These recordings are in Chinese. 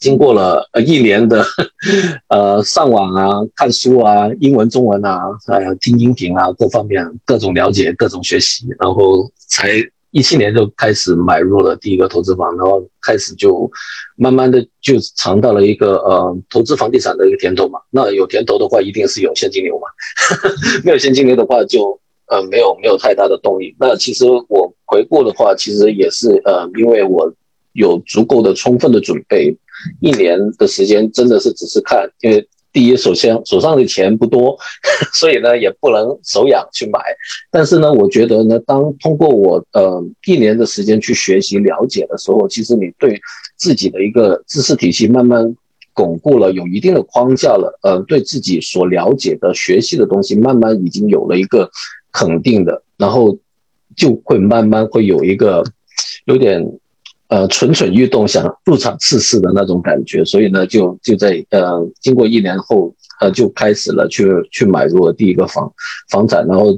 经过了呃一年的 呃上网啊、看书啊、英文、中文啊，还有听音频啊，各方面各种了解、各种学习，然后才一七年就开始买入了第一个投资房，然后开始就慢慢的就尝到了一个呃投资房地产的一个甜头嘛。那有甜头的话，一定是有现金流嘛，没有现金流的话，就呃没有没有太大的动力。那其实我回顾的话，其实也是呃因为我有足够的充分的准备。一年的时间真的是只是看，因为第一，首先手上的钱不多，所以呢也不能手痒去买。但是呢，我觉得呢，当通过我呃一年的时间去学习了解的时候，其实你对自己的一个知识体系慢慢巩固了，有一定的框架了，呃，对自己所了解的学习的东西慢慢已经有了一个肯定的，然后就会慢慢会有一个有点。呃，蠢蠢欲动，想入场试试的那种感觉，所以呢，就就在呃，经过一年后，呃，就开始了去去买入了第一个房房产，然后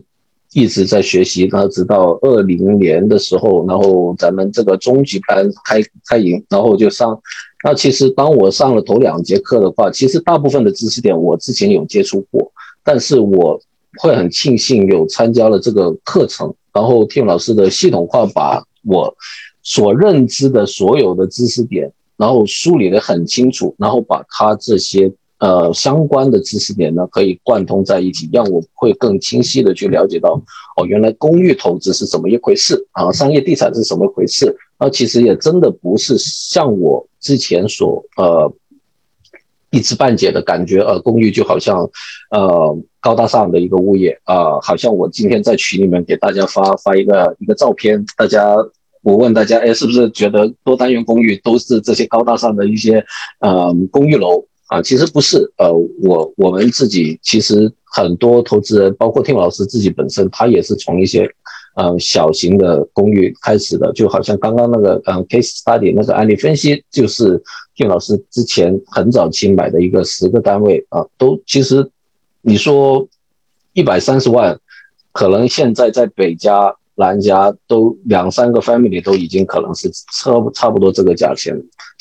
一直在学习，然后直到二零年的时候，然后咱们这个中级班开开营，然后就上。那其实当我上了头两节课的话，其实大部分的知识点我之前有接触过，但是我会很庆幸有参加了这个课程，然后听老师的系统化把我。所认知的所有的知识点，然后梳理的很清楚，然后把它这些呃相关的知识点呢，可以贯通在一起，让我会更清晰的去了解到，哦，原来公寓投资是怎么一回事啊，商业地产是什么回事啊，其实也真的不是像我之前所呃一知半解的感觉，呃，公寓就好像呃高大上的一个物业啊，好像我今天在群里面给大家发发一个一个照片，大家。我问大家，哎，是不是觉得多单元公寓都是这些高大上的一些呃公寓楼啊？其实不是，呃，我我们自己其实很多投资人，包括听老师自己本身，他也是从一些呃小型的公寓开始的，就好像刚刚那个呃 case study 那个案例分析，就是听老师之前很早期买的一个十个单位啊，都其实你说一百三十万，可能现在在北加。南家都两三个 family 都已经可能是差不差不多这个价钱，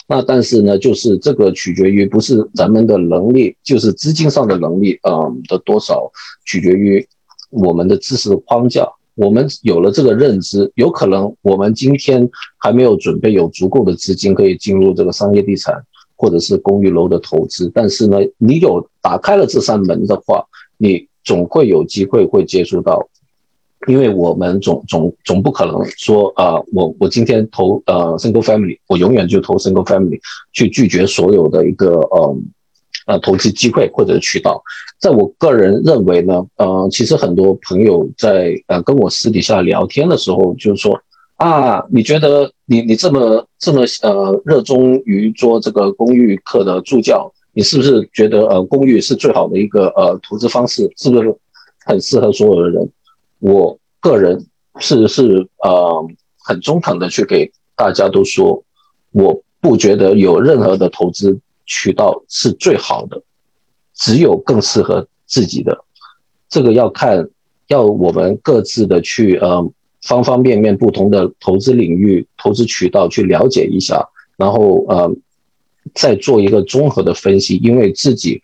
那但是呢，就是这个取决于不是咱们的能力，就是资金上的能力，嗯的多少，取决于我们的知识框架。我们有了这个认知，有可能我们今天还没有准备有足够的资金可以进入这个商业地产或者是公寓楼的投资，但是呢，你有打开了这扇门的话，你总会有机会会接触到。因为我们总总总不可能说，呃，我我今天投呃 single family，我永远就投 single family，去拒绝所有的一个呃呃投资机会或者渠道。在我个人认为呢，呃，其实很多朋友在呃跟我私底下聊天的时候，就是说啊，你觉得你你这么这么呃热衷于做这个公寓课的助教，你是不是觉得呃公寓是最好的一个呃投资方式？是不是很适合所有的人？我个人是是呃很中肯的去给大家都说，我不觉得有任何的投资渠道是最好的，只有更适合自己的。这个要看要我们各自的去呃方方面面不同的投资领域、投资渠道去了解一下，然后呃再做一个综合的分析，因为自己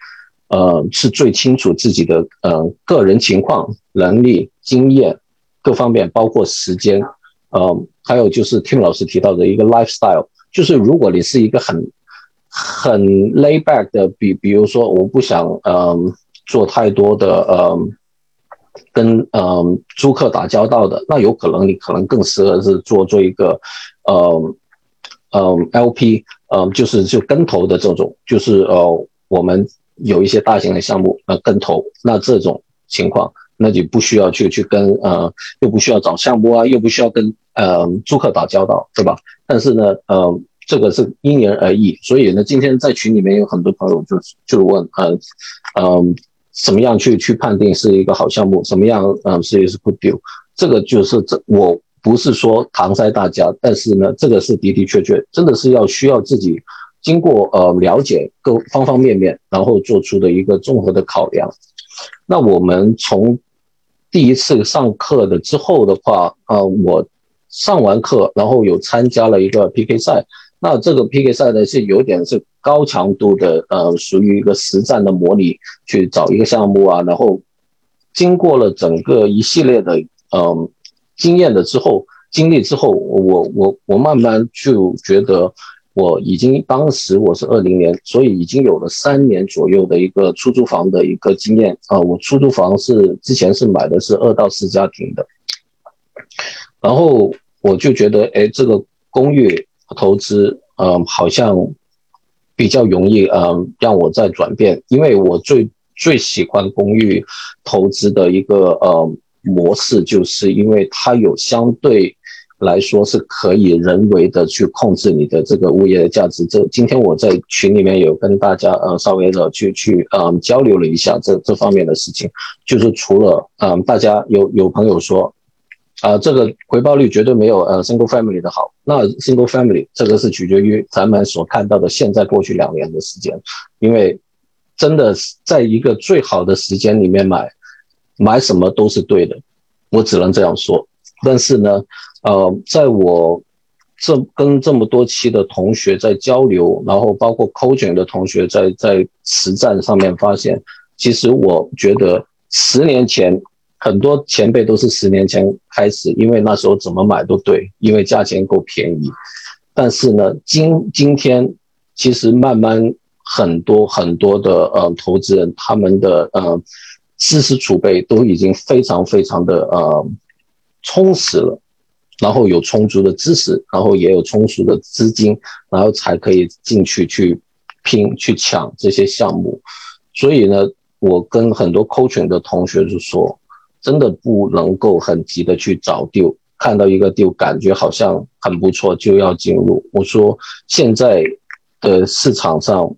呃是最清楚自己的呃个人情况、能力。经验各方面，包括时间，呃，还有就是 Tim 老师提到的一个 lifestyle，就是如果你是一个很很 lay back 的，比比如说我不想嗯做太多的嗯跟嗯租客打交道的，那有可能你可能更适合是做做一个呃呃 LP，呃就是就跟投的这种，就是呃我们有一些大型的项目呃跟投，那这种情况。那就不需要去去跟呃，又不需要找项目啊，又不需要跟呃租客打交道，对吧？但是呢，呃，这个是因人而异。所以呢，今天在群里面有很多朋友就就问，呃，嗯，怎么样去去判定是一个好项目，怎么样嗯是一是 good deal？这个就是这我不是说搪塞大家，但是呢，这个是的的确确真的是要需要自己经过呃了解各方方面面，然后做出的一个综合的考量。那我们从第一次上课的之后的话，呃，我上完课，然后有参加了一个 PK 赛，那这个 PK 赛呢是有点是高强度的，呃，属于一个实战的模拟，去找一个项目啊，然后经过了整个一系列的嗯经验的之后，经历之后，我我我慢慢就觉得。我已经当时我是二零年，所以已经有了三年左右的一个出租房的一个经验啊。我出租房是之前是买的是二到四家庭的，然后我就觉得，哎，这个公寓投资，嗯，好像比较容易，嗯，让我再转变，因为我最最喜欢公寓投资的一个呃模式，就是因为它有相对。来说是可以人为的去控制你的这个物业的价值。这今天我在群里面有跟大家呃稍微的去去嗯交流了一下这这方面的事情，就是除了嗯大家有有朋友说啊这个回报率绝对没有呃 single family 的好，那 single family 这个是取决于咱们所看到的现在过去两年的时间，因为真的在一个最好的时间里面买买什么都是对的，我只能这样说。但是呢。呃，在我这跟这么多期的同学在交流，然后包括 coje 的同学在在实战上面发现，其实我觉得十年前很多前辈都是十年前开始，因为那时候怎么买都对，因为价钱够便宜。但是呢，今今天其实慢慢很多很多的呃投资人，他们的呃知识储备都已经非常非常的呃充实了。然后有充足的知识，然后也有充足的资金，然后才可以进去去拼去抢这些项目。所以呢，我跟很多 coaching 的同学就说，真的不能够很急的去找丢，看到一个丢感觉好像很不错就要进入。我说现在的市场上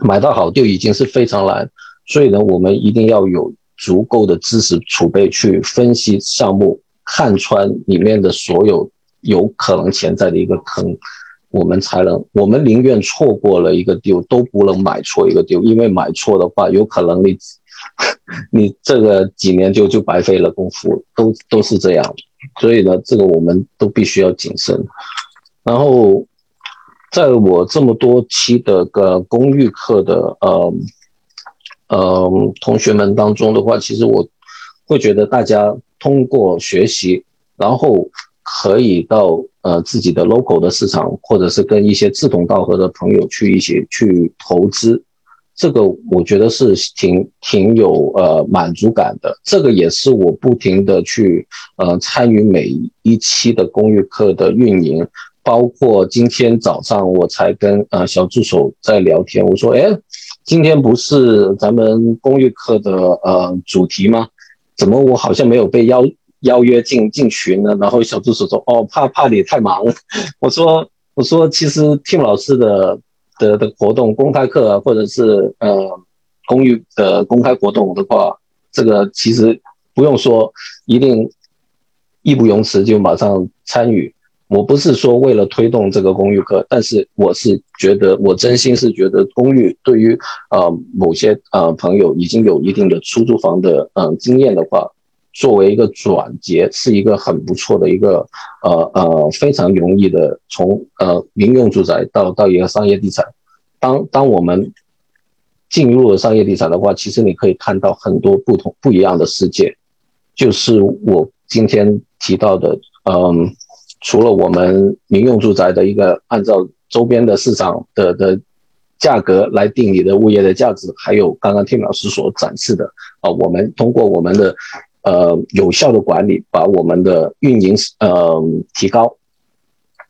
买到好丢已经是非常难，所以呢，我们一定要有足够的知识储备去分析项目。看穿里面的所有有可能潜在的一个坑，我们才能，我们宁愿错过了一个丢，都不能买错一个丢，因为买错的话，有可能你 你这个几年就就白费了功夫，都都是这样。所以呢，这个我们都必须要谨慎。然后，在我这么多期的个公寓课的呃呃同学们当中的话，其实我会觉得大家。通过学习，然后可以到呃自己的 local 的市场，或者是跟一些志同道合的朋友去一起去投资，这个我觉得是挺挺有呃满足感的。这个也是我不停的去呃参与每一期的公寓课的运营，包括今天早上我才跟呃小助手在聊天，我说哎，今天不是咱们公寓课的呃主题吗？怎么我好像没有被邀邀约进进群呢？然后小助手说：“哦，怕怕你太忙。”我说：“我说其实 Tim 老师的的的活动公开课或者是呃公寓的公开活动的话，这个其实不用说，一定义不容辞就马上参与。我不是说为了推动这个公寓课，但是我是觉得我真心是觉得公寓对于呃某些呃朋友已经有一定的出租房的嗯经验的话，作为一个转接是一个很不错的一个呃呃非常容易的从呃民用住宅到到一个商业地产。当当我们进入了商业地产的话，其实你可以看到很多不同不一样的世界，就是我今天提到的嗯。除了我们民用住宅的一个按照周边的市场的的价格来定你的物业的价值，还有刚刚听老师所展示的啊，我们通过我们的呃有效的管理，把我们的运营呃提高，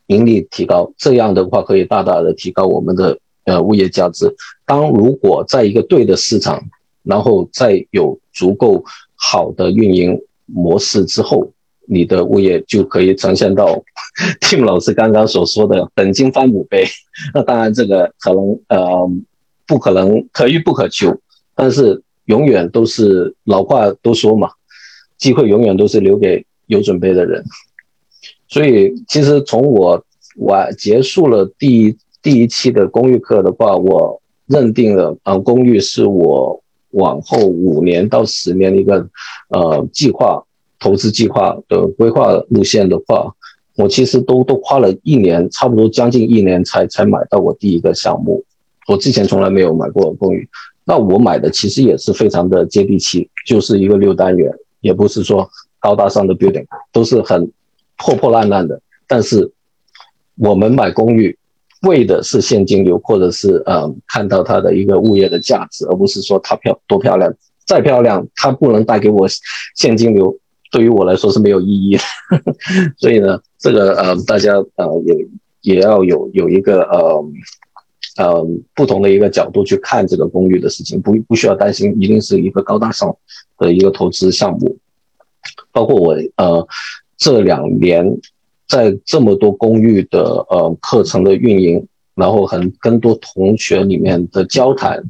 盈利提高，这样的话可以大大的提高我们的呃物业价值。当如果在一个对的市场，然后再有足够好的运营模式之后。你的物业就可以呈现到 Tim 老师刚刚所说的本金翻五倍。那当然，这个可能呃不可能可遇不可求，但是永远都是老话都说嘛，机会永远都是留给有准备的人。所以，其实从我完结束了第一第一期的公寓课的话，我认定了啊，公寓是我往后五年到十年的一个呃计划。投资计划的规划路线的话，我其实都都花了一年，差不多将近一年才才买到我第一个项目。我之前从来没有买过公寓，那我买的其实也是非常的接地气，就是一个六单元，也不是说高大上的 building，都是很破破烂烂的。但是我们买公寓为的是现金流，或者是呃看到它的一个物业的价值，而不是说它漂多漂亮，再漂亮它不能带给我现金流。对于我来说是没有意义的，所以呢，这个呃，大家呃也也要有有一个呃呃不同的一个角度去看这个公寓的事情，不不需要担心一定是一个高大上的一个投资项目。包括我呃这两年在这么多公寓的呃课程的运营，然后很更多同学里面的交谈，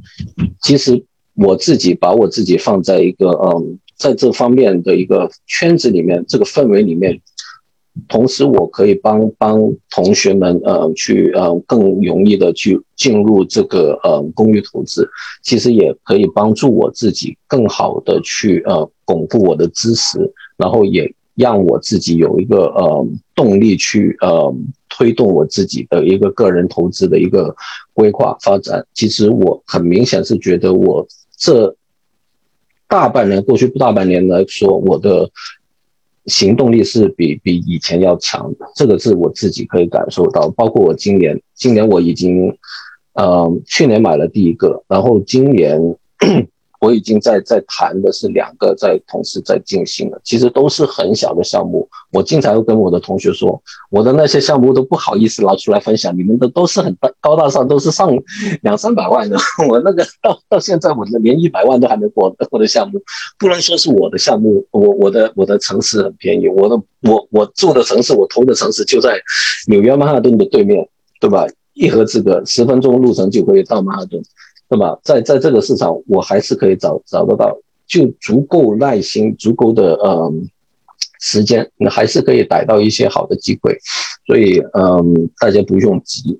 其实我自己把我自己放在一个嗯。在这方面的一个圈子里面，这个氛围里面，同时我可以帮帮同学们呃去呃更容易的去进入这个呃公寓投资，其实也可以帮助我自己更好的去呃巩固我的知识，然后也让我自己有一个呃动力去呃推动我自己的一个个人投资的一个规划发展。其实我很明显是觉得我这。大半年过去，大半年来说，我的行动力是比比以前要强的，这个是我自己可以感受到。包括我今年，今年我已经，呃，去年买了第一个，然后今年。我已经在在谈的是两个在同时在进行了，其实都是很小的项目。我经常会跟我的同学说，我的那些项目都不好意思拿出来分享，你们的都是很大高大上，都是上两三百万的。我那个到到现在，我的连一百万都还没过我的项目，不能说是我的项目，我我的我的城市很便宜，我的我我住的城市，我投的城市就在纽约曼哈顿的对面，对吧？一河之隔，十分钟路程就可以到曼哈顿。那么，在在这个市场，我还是可以找找得到，就足够耐心、足够的呃时间，还是可以逮到一些好的机会。所以，嗯，大家不用急，